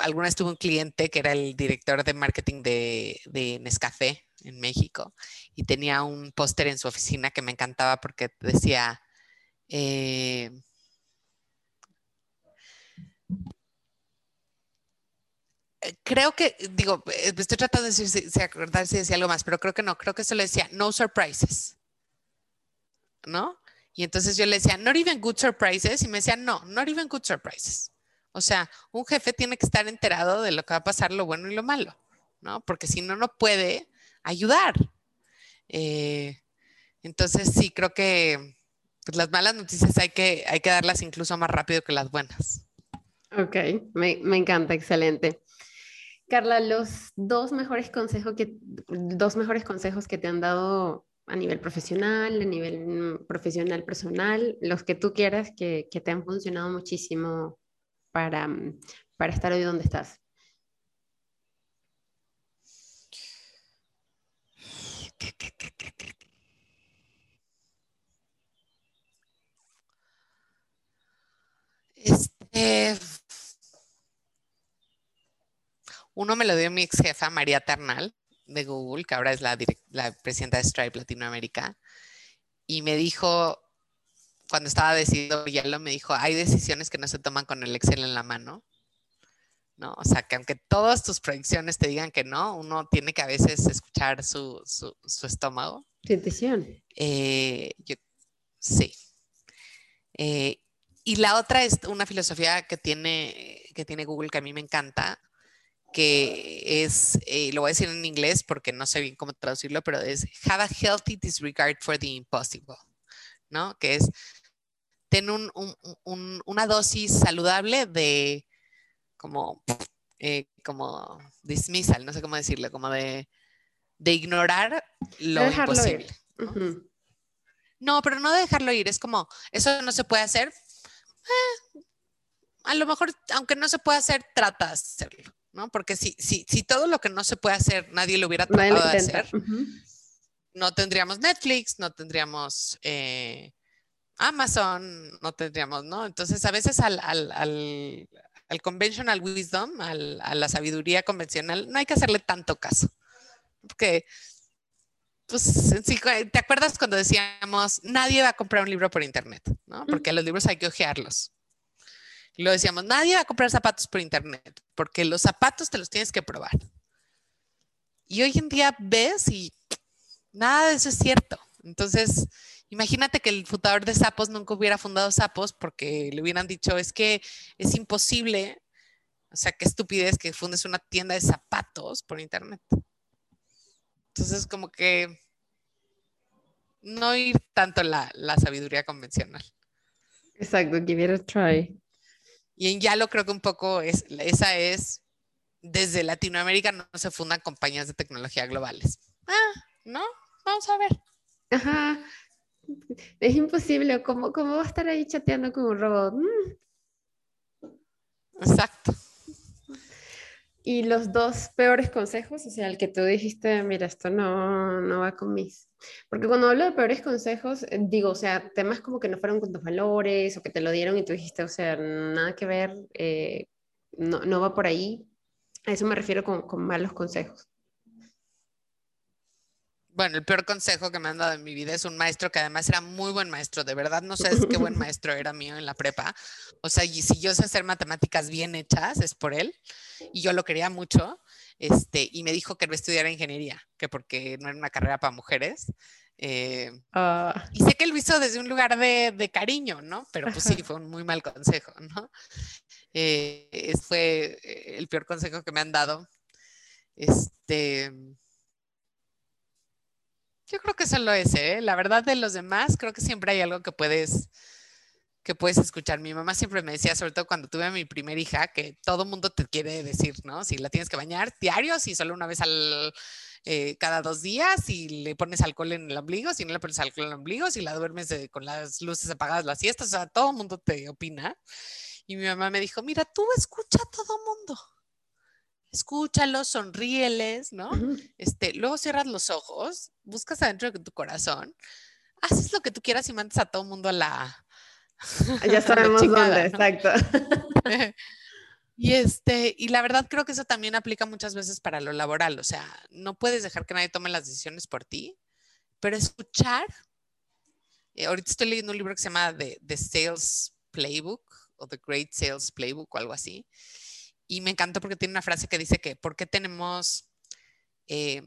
alguna vez tuve un cliente que era el director de marketing de, de Nescafé en México y tenía un póster en su oficina que me encantaba porque decía, eh, creo que, digo, eh, estoy tratando de decir si, acordar si decía algo más, pero creo que no, creo que eso le decía, no surprises, ¿no? Y entonces yo le decía, not even good surprises. Y me decía, no, not even good surprises. O sea, un jefe tiene que estar enterado de lo que va a pasar, lo bueno y lo malo, ¿no? Porque si no, no puede ayudar. Eh, entonces, sí, creo que pues, las malas noticias hay que, hay que darlas incluso más rápido que las buenas. Ok, me, me encanta, excelente. Carla, los dos mejores consejos que, dos mejores consejos que te han dado a nivel profesional, a nivel mm, profesional personal, los que tú quieras que, te han funcionado muchísimo para, mm, para estar hoy donde estás. Este, uno me lo dio mi ex jefa, María Ternal de Google, que ahora es la, la presidenta de Stripe Latinoamérica, y me dijo, cuando estaba decidido me dijo, hay decisiones que no se toman con el Excel en la mano. ¿no? O sea, que aunque todas tus predicciones te digan que no, uno tiene que a veces escuchar su, su, su estómago. Tu intuición. Eh, sí. Eh, y la otra es una filosofía que tiene, que tiene Google que a mí me encanta, que es, eh, lo voy a decir en inglés porque no sé bien cómo traducirlo, pero es have a healthy disregard for the impossible, ¿no? Que es tener un, un, una dosis saludable de como eh, como dismissal, no sé cómo decirlo, como de, de ignorar lo imposible. ¿no? pero no de dejarlo ir, es como, eso no se puede hacer. Eh, a lo mejor, aunque no se pueda hacer, trata de hacerlo, ¿no? Porque si, si, si todo lo que no se puede hacer nadie lo hubiera tratado de hacer, no tendríamos Netflix, no tendríamos eh, Amazon, no tendríamos, ¿no? Entonces, a veces al, al, al, al conventional wisdom, a la sabiduría convencional, no hay que hacerle tanto caso. Porque, pues, ¿te acuerdas cuando decíamos, nadie va a comprar un libro por internet, ¿no? Porque los libros hay que ojearlos. Y lo decíamos, nadie va a comprar zapatos por internet, porque los zapatos te los tienes que probar. Y hoy en día ves y nada de eso es cierto. Entonces, imagínate que el fundador de Sapos nunca hubiera fundado Sapos porque le hubieran dicho, es que es imposible, o sea, qué estupidez que fundes una tienda de zapatos por internet. Entonces, como que no ir tanto la, la sabiduría convencional. Exacto, give it a try. Y en Yalo creo que un poco es, esa es, desde Latinoamérica no se fundan compañías de tecnología globales. Ah, ¿no? Vamos a ver. Ajá. Es imposible. ¿Cómo, cómo va a estar ahí chateando con un robot? Mm. Exacto. Y los dos peores consejos, o sea, el que tú dijiste, mira, esto no, no va con mis... Porque cuando hablo de peores consejos, eh, digo, o sea, temas como que no fueron con tus valores o que te lo dieron y tú dijiste, o sea, nada que ver, eh, no, no, va por ahí. A eso me refiero con, con malos consejos. Bueno, el peor consejo que me han dado en mi vida es un maestro que además era muy buen maestro, de verdad no sé qué buen *laughs* maestro era mío en la prepa. O sea, y si yo sé hacer matemáticas bien hechas, es por él. Y yo lo quería mucho. Este, y me dijo que no estudiara ingeniería, que porque no era una carrera para mujeres. Eh, ah. Y sé que lo hizo desde un lugar de, cariño, ¿no? Pero pues sí, fue un muy mal consejo, ¿no? Eh, fue el peor consejo que me han dado. Este, yo creo que solo ese, ¿eh? La verdad de los demás, creo que siempre hay algo que puedes que puedes escuchar. Mi mamá siempre me decía, sobre todo cuando tuve a mi primera hija, que todo mundo te quiere decir, ¿no? Si la tienes que bañar diario, si solo una vez al eh, cada dos días, si le pones alcohol en el ombligo, si no le pones alcohol en el ombligo, si la duermes con las luces apagadas las siestas, o sea, todo mundo te opina. Y mi mamá me dijo, mira, tú escucha a todo mundo escúchalos, sonríeles, ¿no? este, luego cierras los ojos, buscas adentro de tu corazón, haces lo que tú quieras y mandas a todo el mundo a la... Ya *laughs* sabemos dónde, exacto. *laughs* y, este, y la verdad creo que eso también aplica muchas veces para lo laboral, o sea, no puedes dejar que nadie tome las decisiones por ti, pero escuchar, eh, ahorita estoy leyendo un libro que se llama The Sales Playbook o The Great Sales Playbook o algo así, y me encantó porque tiene una frase que dice que, ¿por qué tenemos, eh,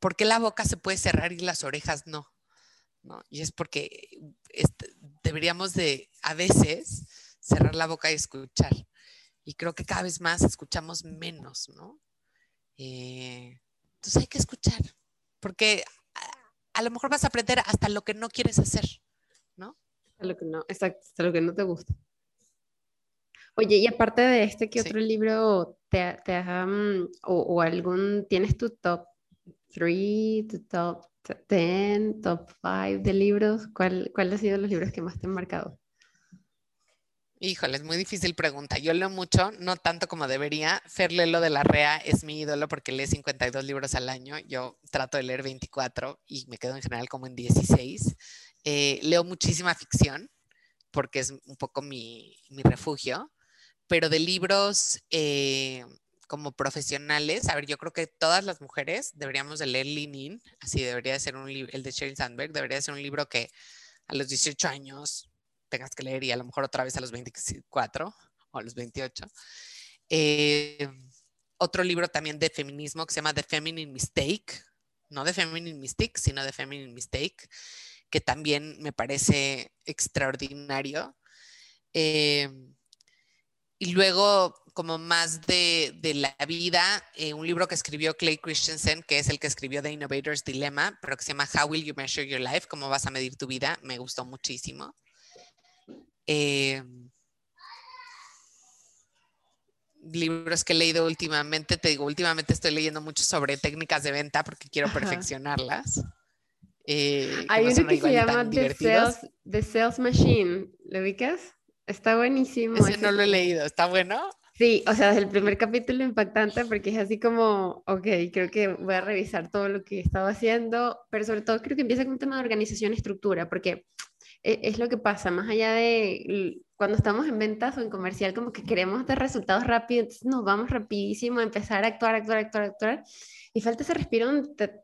por qué la boca se puede cerrar y las orejas no? ¿No? Y es porque este, deberíamos de, a veces, cerrar la boca y escuchar. Y creo que cada vez más escuchamos menos, ¿no? Eh, entonces hay que escuchar, porque a, lo mejor vas a aprender hasta lo que no quieres hacer, ¿no? Lo que no, exacto, hasta lo que no te gusta. Oye, y aparte de este, ¿qué otro libro te, te mm, o, algún, tienes tu top 3, tu top 10, top 5 de libros? ¿Cuál, ¿Cuál ha sido los libros que más te han marcado? Híjole, es muy difícil pregunta. Yo leo mucho, no tanto como debería. Fer Lelo de la REA es mi ídolo porque lee 52 libros al año. Yo trato de leer 24 y me quedo en general como en 16. Eh, leo muchísima ficción porque es un poco mi, mi refugio pero de libros eh, como profesionales, a ver, yo creo que todas las mujeres deberíamos de leer Lean In, así debería de ser un libro, el de Sheryl Sandberg, debería ser un libro que a los 18 años tengas que leer y a lo mejor otra vez a los 24 o a los 28. Eh, otro libro también de feminismo que se llama The Feminine Mistake, no The Feminine Mistake, sino The Feminine Mistake, que también me parece extraordinario. Eh, y luego, como más de, de la vida, eh, un libro que escribió Clay Christensen, que es el que escribió The Innovator's Dilemma, pero que se llama How Will You Measure Your Life? ¿Cómo vas a medir tu vida? Me gustó muchísimo. Eh, libros que he leído últimamente, te digo, últimamente estoy leyendo mucho sobre técnicas de venta porque quiero perfeccionarlas. Eh, Hay uno que se llama The Sales, The Sales, Machine, ¿lo ubicas? Está buenísimo. Ese no lo he leído, ¿está bueno? Sí, o sea, es el primer capítulo impactante porque es así como, ok, creo que voy a revisar todo lo que he estado haciendo, pero sobre todo creo que empieza con un tema de organización y estructura, porque e, es lo que pasa, más allá de cuando estamos en ventas o en comercial, como que queremos dar resultados rápidos, entonces nos vamos rapidísimo a empezar a actuar, actuar, actuar, actuar, y falta ese respiro donde te,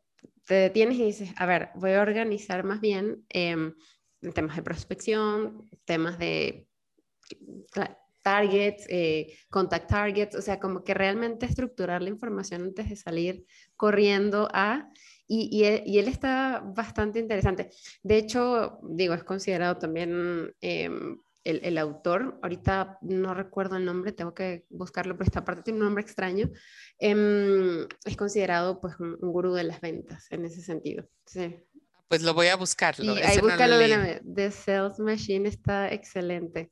detienes y dices, a ver, voy a organizar más bien eh, temas de prospección, temas de targets, eh, contact targets, o sea, como que realmente estructurar la información antes de salir corriendo a y, él, está bastante interesante. De hecho, digo, es considerado también em, el, autor, ahorita no recuerdo el nombre, tengo que buscarlo, pero esta parte tiene un nombre extraño, em, es considerado pues un, gurú de las ventas en ese sentido. Sí. Pues lo voy a buscar. Y ahí búscalo de una The Sales Machine está excelente.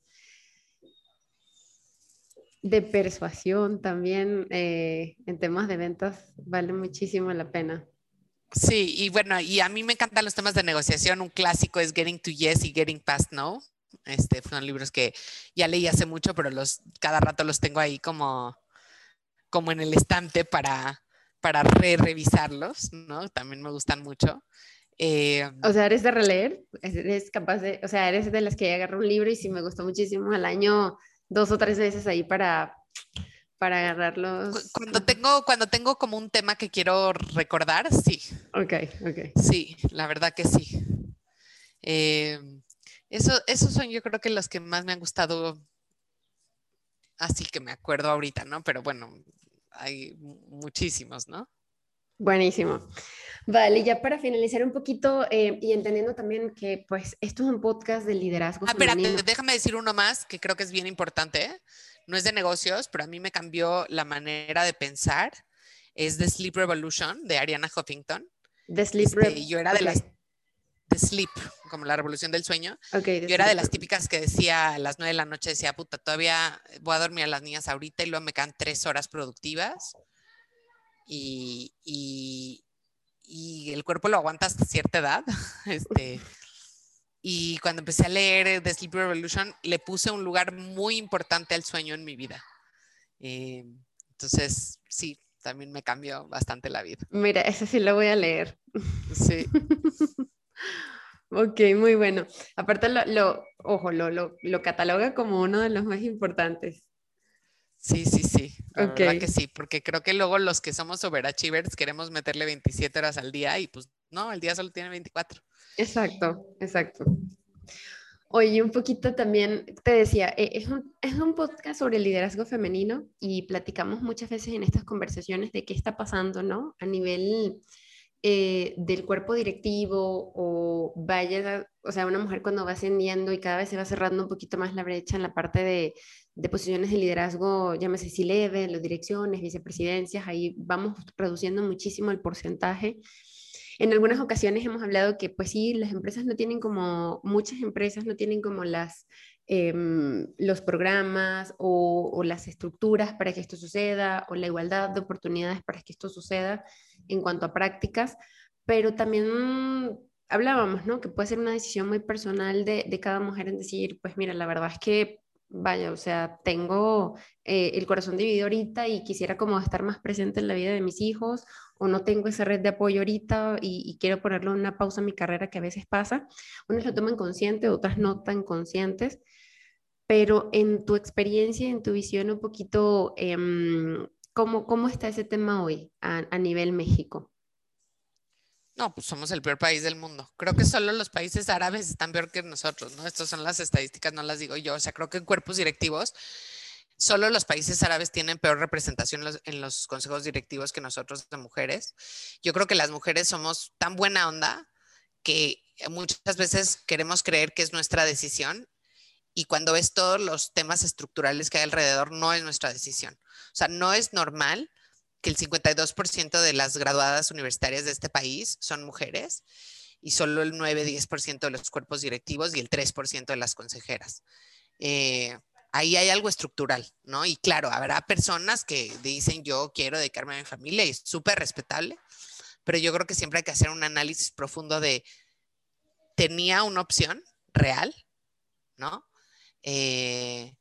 De persuasión también eh, en temas de ventas vale muchísimo la pena. Sí, y bueno, y a mí me encantan los temas de negociación. Un clásico es Getting to Yes y Getting Past No. Este, fueron libros que ya leí hace mucho, pero los, cada rato los tengo ahí como, como en el estante para, para re revisarlos, ¿no? También me gustan mucho. Eh, o sea, ¿eres de releer? ¿Eres capaz de, o sea, eres de las que agarro un libro y si me gustó muchísimo al año, dos o tres veces ahí para para agarrarlos. Cuando tengo, cuando tengo como un tema que quiero recordar, sí. Ok, ok. Sí, la verdad que sí. Eh, eso, esos son yo creo que los que más me han gustado, así que me acuerdo ahorita, ¿no? Pero bueno, hay muchísimos, ¿no? Buenísimo. Vale, ya para finalizar un poquito eh, y entendiendo también que pues esto es un podcast de liderazgo. Ah, espera, déjame decir uno más que creo que es bien importante. ¿eh? no es de negocios, pero a mí me cambió la manera de pensar. Es The Sleep Revolution de Ariana Huffington. The Sleep este, Revolution. Yo era de las The Sleep, como la revolución del sueño. yo era de las típicas que decía a las nueve de la noche, decía, puta, todavía voy a dormir a las niñas ahorita y luego me quedan tres horas productivas. Y, y, y el cuerpo lo aguanta hasta cierta edad. *laughs* Este, y cuando empecé a leer The Sleep Revolution, le puse un lugar muy importante al sueño en mi vida. Eh, entonces, sí, también me cambió bastante la vida. Mira, ese sí lo voy a leer. Sí. *laughs* ok, muy bueno. Aparte, lo, ojo, lo, lo, lo, cataloga como uno de los más importantes. Sí, sí, sí. La que sí, porque creo que luego los que somos overachievers queremos meterle 27 horas al día y pues no, el día solo tiene 24. Exacto, exacto. Oye, un poquito también te decía, eh, es un, es un, podcast sobre el liderazgo femenino y platicamos muchas veces en estas conversaciones de qué está pasando, ¿no? A nivel eh, del cuerpo directivo o vaya, o sea, una mujer cuando va ascendiendo y cada vez se va cerrando un poquito más la brecha en la parte de, de posiciones de liderazgo, llámese si leve, las direcciones, vicepresidencias, ahí vamos reduciendo muchísimo el porcentaje en algunas ocasiones hemos hablado que pues sí, las empresas no tienen como, muchas empresas no tienen como las, em, los programas o, las estructuras para que esto suceda o la igualdad de oportunidades para que esto suceda en cuanto a prácticas, pero también hablábamos, ¿no? Que puede ser una decisión muy personal de, de cada mujer en decir, pues mira, la verdad es que vaya, o sea, tengo eh, el corazón dividido ahorita y quisiera como estar más presente en la vida de mis hijos o no tengo esa red de apoyo ahorita y, quiero ponerle una pausa a mi carrera que a veces pasa. Unas lo toman consciente, otras no tan conscientes, pero en tu experiencia, en tu visión un poquito, em, ¿cómo, ¿cómo está ese tema hoy a, a nivel México? No, pues somos el peor país del mundo. Creo que solo los países árabes están peor que nosotros, ¿no? Estas son las estadísticas, no las digo yo. O sea, creo que en cuerpos directivos, solo los países árabes tienen peor representación en los, consejos directivos que nosotros de mujeres. Yo creo que las mujeres somos tan buena onda que muchas veces queremos creer que es nuestra decisión y cuando ves todos los temas estructurales que hay alrededor, no es nuestra decisión. O sea, no es normal que el 52% de las graduadas universitarias de este país son mujeres y solo el 9-10% de los cuerpos directivos y el 3% de las consejeras. Eh, ahí hay algo estructural, ¿no? Y claro, habrá personas que dicen yo quiero dedicarme a mi familia y es súper respetable, pero yo creo que siempre hay que hacer un análisis profundo de, ¿tenía una opción real? ¿No? Eh,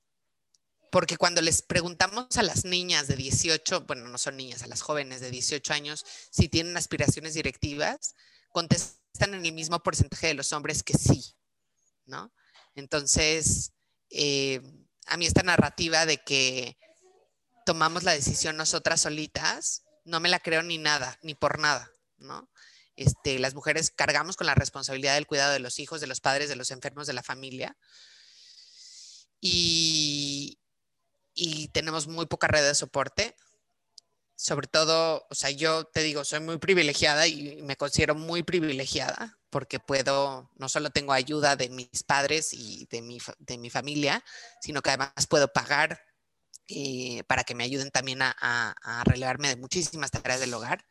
porque cuando les preguntamos a las niñas de 18, bueno, no son niñas, a las jóvenes de 18 años, si tienen aspiraciones directivas, contestan en el mismo porcentaje de los hombres que sí, ¿no? Entonces, eh, a mí esta narrativa de que tomamos la decisión nosotras solitas, no me la creo ni nada, ni por nada, ¿no? Este, las mujeres cargamos con la responsabilidad del cuidado de los hijos, de los padres, de los enfermos, de la familia. Y, y tenemos muy poca red de soporte. Sobre todo, o sea, yo te digo, soy muy privilegiada y me considero muy privilegiada porque puedo, no solo tengo ayuda de mis padres y de mi, de mi familia, sino que además puedo pagar eh, para que me ayuden también a, a, relevarme de muchísimas tareas del hogar.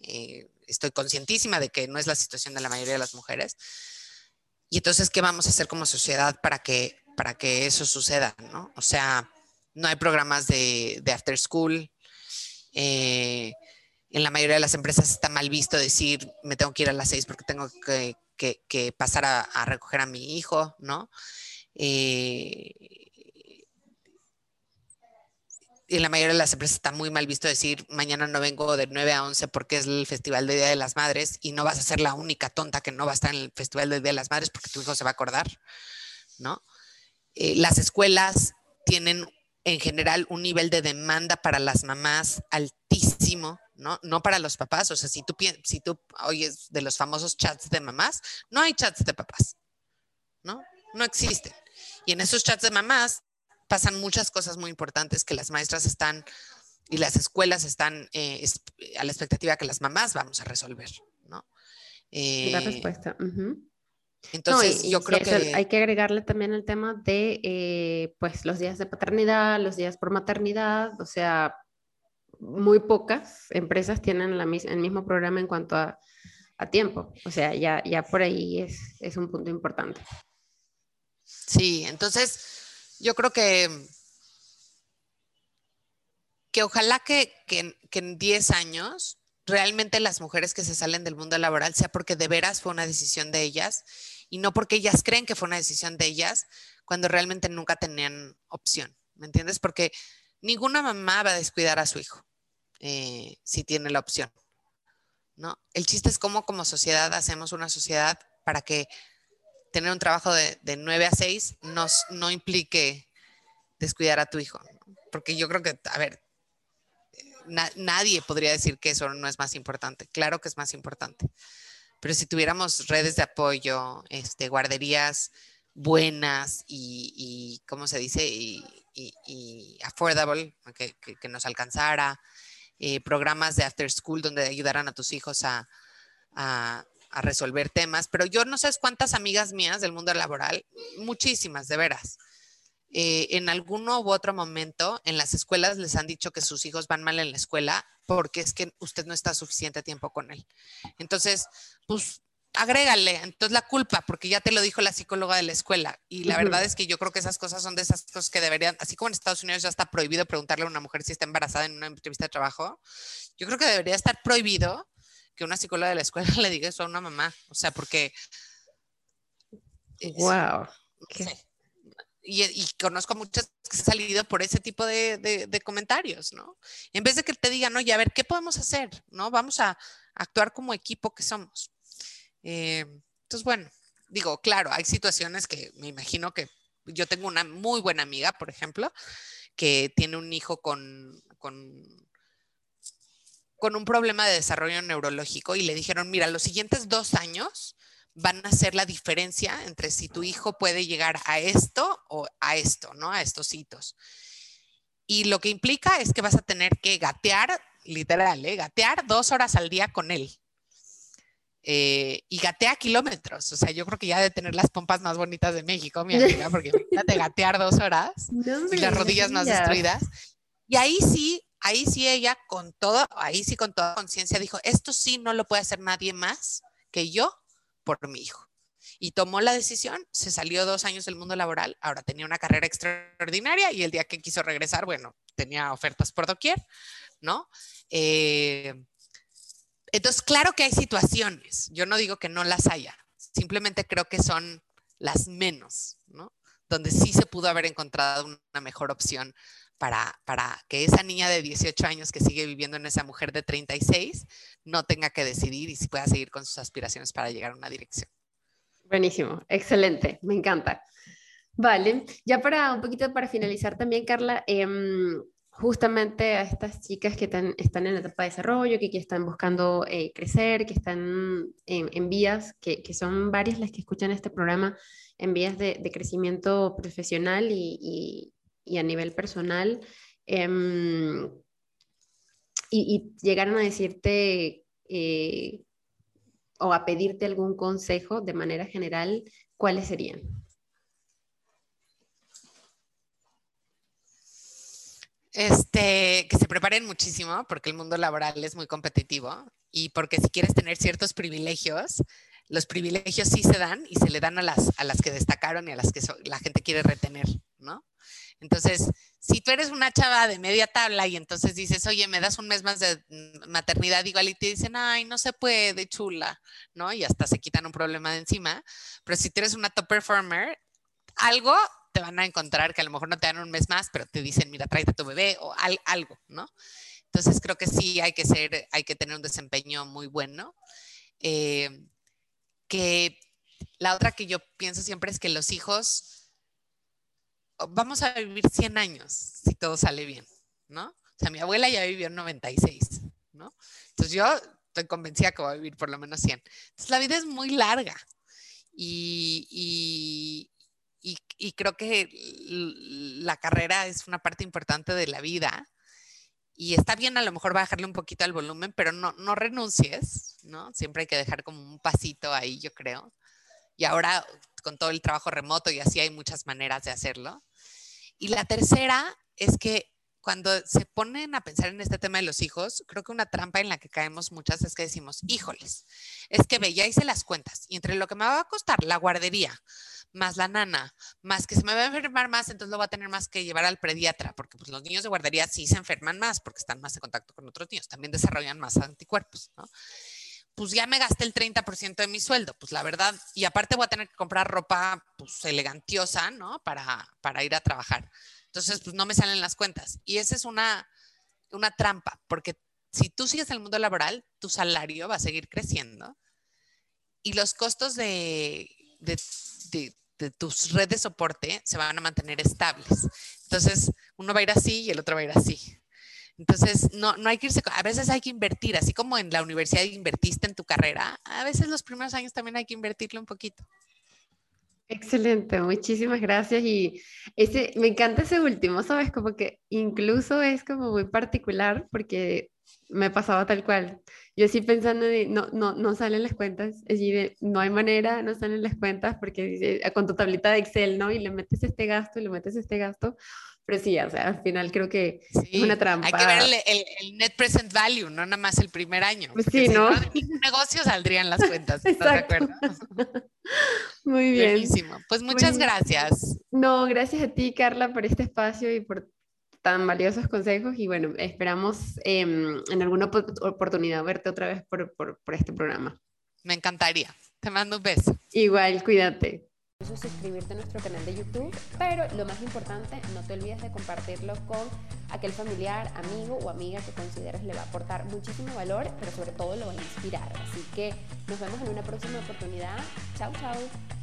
Eh, estoy conscientísima de que no es la situación de la mayoría de las mujeres. Y entonces, ¿qué vamos a hacer como sociedad para que, para que eso suceda? ¿no? O sea, no hay programas de, after school. Eh, en la mayoría de las empresas está mal visto decir, me tengo que ir a las seis porque tengo que, pasar a, recoger a mi hijo, ¿no? Eh, en la mayoría de las empresas está muy mal visto decir, mañana no vengo de 9 a 11 porque es el Festival de Día de las Madres y no vas a ser la única tonta que no va a estar en el Festival del Día de las Madres porque tu hijo se va a acordar, ¿no? Eh, las escuelas tienen en general un nivel de demanda para las mamás altísimo, ¿no? No para los papás. O sea, si tú, si tú oyes de los famosos chats de mamás, no hay chats de papás, ¿no? No existen. Y en esos chats de mamás pasan muchas cosas muy importantes que las maestras están y las escuelas están eh, a la expectativa que las mamás vamos a resolver, ¿no? la eh, respuesta. Entonces, yo creo que... Hay que agregarle también el tema de, eh, pues, los días de paternidad, los días por maternidad, o sea, muy pocas empresas tienen la, el mismo programa en cuanto a, a tiempo, o sea, ya, ya por ahí es, es un punto importante. Sí, entonces, yo creo que que ojalá que, que, que en 10 años realmente las mujeres que se salen del mundo laboral sea porque de veras fue una decisión de ellas y no porque ellas creen que fue una decisión de ellas cuando realmente nunca tenían opción, ¿me entiendes? Porque ninguna mamá va a descuidar a su hijo eh, si tiene la opción, ¿no? El chiste es cómo como sociedad hacemos una sociedad para que tener un trabajo de, de 9 a 6 nos, no implique descuidar a tu hijo, porque yo creo que, a ver, nadie podría decir que eso no es más importante. Claro que es más importante. Pero si tuviéramos redes de apoyo, este, guarderías buenas y, ¿cómo se dice? Y, affordable, que, nos alcanzara, eh, programas de after school donde ayudaran a tus hijos a, a, resolver temas. Pero yo no sé cuántas amigas mías del mundo laboral, muchísimas, de veras, eh, en alguno u otro momento en las escuelas les han dicho que sus hijos van mal en la escuela porque es que usted no está suficiente tiempo con él. Entonces, pues agrégale, entonces la culpa, porque ya te lo dijo la psicóloga de la escuela. Y la verdad es que yo creo que esas cosas son de esas cosas que deberían, así como en Estados Unidos ya está prohibido preguntarle a una mujer si está embarazada en una entrevista de trabajo, yo creo que debería estar prohibido que una psicóloga de la escuela *laughs* le diga eso a una mamá. O sea, porque... Wow y, conozco muchas que han salido por ese tipo de, comentarios, ¿no? En vez de que te digan, oye, a ver, ¿qué podemos hacer? ¿No? Vamos a actuar como equipo que somos. Eh, entonces, bueno, digo, claro, hay situaciones que me imagino que yo tengo una muy buena amiga, por ejemplo, que tiene un hijo con, con un problema de desarrollo neurológico y le dijeron, mira, los siguientes dos años van a hacer la diferencia entre si tu hijo puede llegar a esto o a esto, ¿no? A estos hitos. Y lo que implica es que vas a tener que gatear, literal, ¿eh? gatear dos horas al día con él. Eh, y gatea kilómetros. O sea, yo creo que ya de tener las pompas más bonitas de México, mi amiga, porque *laughs* imagínate gatear dos horas y las rodillas más destruidas. Y ahí sí, ahí sí ella con todo, ahí sí con toda conciencia dijo, esto sí no lo puede hacer nadie más que yo por mi hijo. y tomó la decisión, se salió dos años del mundo laboral, ahora tenía una carrera extraordinaria y el día que quiso regresar, bueno, tenía ofertas por doquier, ¿no? Eh, entonces, claro que hay situaciones, yo no digo que no las haya, simplemente creo que son las menos, ¿no? Donde sí se pudo haber encontrado una mejor opción para, para, que esa niña de 18 años que sigue viviendo en esa mujer de 36 no tenga que decidir y si pueda seguir con sus aspiraciones para llegar a una dirección. Buenísimo, excelente, me encanta. Vale, ya para un poquito para finalizar también, Carla, em, justamente a estas chicas que están, están en etapa de desarrollo, que, que están buscando eh, crecer, que están en, vías, que, que, son varias las que escuchan este programa en vías de, de crecimiento profesional y a nivel personal, em, y, llegaron a decirte eh, o a pedirte algún consejo de manera general, ¿cuáles serían? Este, que se preparen muchísimo porque el mundo laboral es muy competitivo y porque si quieres tener ciertos privilegios, los privilegios sí se dan y se le dan a las, a las que destacaron y a las que la gente quiere retener, ¿no? Entonces, si tú eres una chava de media tabla y entonces dices, oye, me das un mes más de maternidad igual y te dicen, ay, no se puede, chula, ¿no? Y hasta se quitan un problema de encima. Pero si tú eres una top performer, algo te van a encontrar que a lo mejor no te dan un mes más, pero te dicen, mira, tráete a tu bebé o algo, ¿no? Entonces creo que sí hay que ser, hay que tener un desempeño muy bueno. Eh, que la otra que yo pienso siempre es que los hijos vamos a vivir 100 años si todo sale bien, ¿no? O sea, mi abuela ya vivió 96, ¿no? Entonces yo estoy convencida que voy a vivir por lo menos 100. Entonces la vida es muy larga y, y, creo que la carrera es una parte importante de la vida y está bien a lo mejor bajarle un poquito al volumen, pero no, no renuncies, ¿no? Siempre hay que dejar como un pasito ahí, yo creo. Y ahora con todo el trabajo remoto y así hay muchas maneras de hacerlo. Y la tercera es que cuando se ponen a pensar en este tema de los hijos, creo que una trampa en la que caemos muchas es que decimos, híjoles, es que ve, ya hice las cuentas y entre lo que me va a costar la guardería, más la nana, más que se me va a enfermar más, entonces lo va a tener más que llevar al pediatra, porque pues, los niños de guardería sí se enferman más porque están más en contacto con otros niños, también desarrollan más anticuerpos, ¿no? Pues ya me gasté el 30% de mi sueldo, pues la verdad, y aparte voy a tener que comprar ropa pues elegantiosa, ¿no? Para, para ir a trabajar. Entonces, pues no me salen las cuentas. Y esa es una, una trampa, porque si tú sigues en el mundo laboral, tu salario va a seguir creciendo y los costos de, de, de tus redes de soporte se van a mantener estables. Entonces, uno va a ir así y el otro va a ir así. Entonces, no, no hay que irse, a veces hay que invertir, así como en la universidad invertiste en tu carrera, a veces los primeros años también hay que invertirle un poquito. Excelente, muchísimas gracias. Y ese, me encanta ese último, ¿sabes? Como que incluso es como muy particular porque me pasaba tal cual. Yo sí pensando de, no, no, no salen las cuentas, es decir, no hay manera, no salen las cuentas porque con tu tablita de Excel, ¿no? Y le metes este gasto y le metes este gasto. Pero sí, o sea, al final creo que es una trampa. Hay que ver el, net present value, no nada más el primer año. Pues sí, ¿no? ningún negocio saldrían las cuentas, ¿estás de acuerdo? *laughs* Muy bien. Buenísimo. Pues muchas gracias. No, gracias a ti, Carla, por este espacio y por tan valiosos consejos y bueno, esperamos em, en alguna oportunidad verte otra vez por, por, por, este programa. Me encantaría. Te mando un beso. Igual, cuídate. Suscribirte a nuestro canal de YouTube, pero lo más importante, no te olvides de compartirlo con aquel familiar, amigo o amiga que consideres le va a aportar muchísimo valor, pero sobre todo lo va a inspirar. Así que nos vemos en una próxima oportunidad. Chao, chao.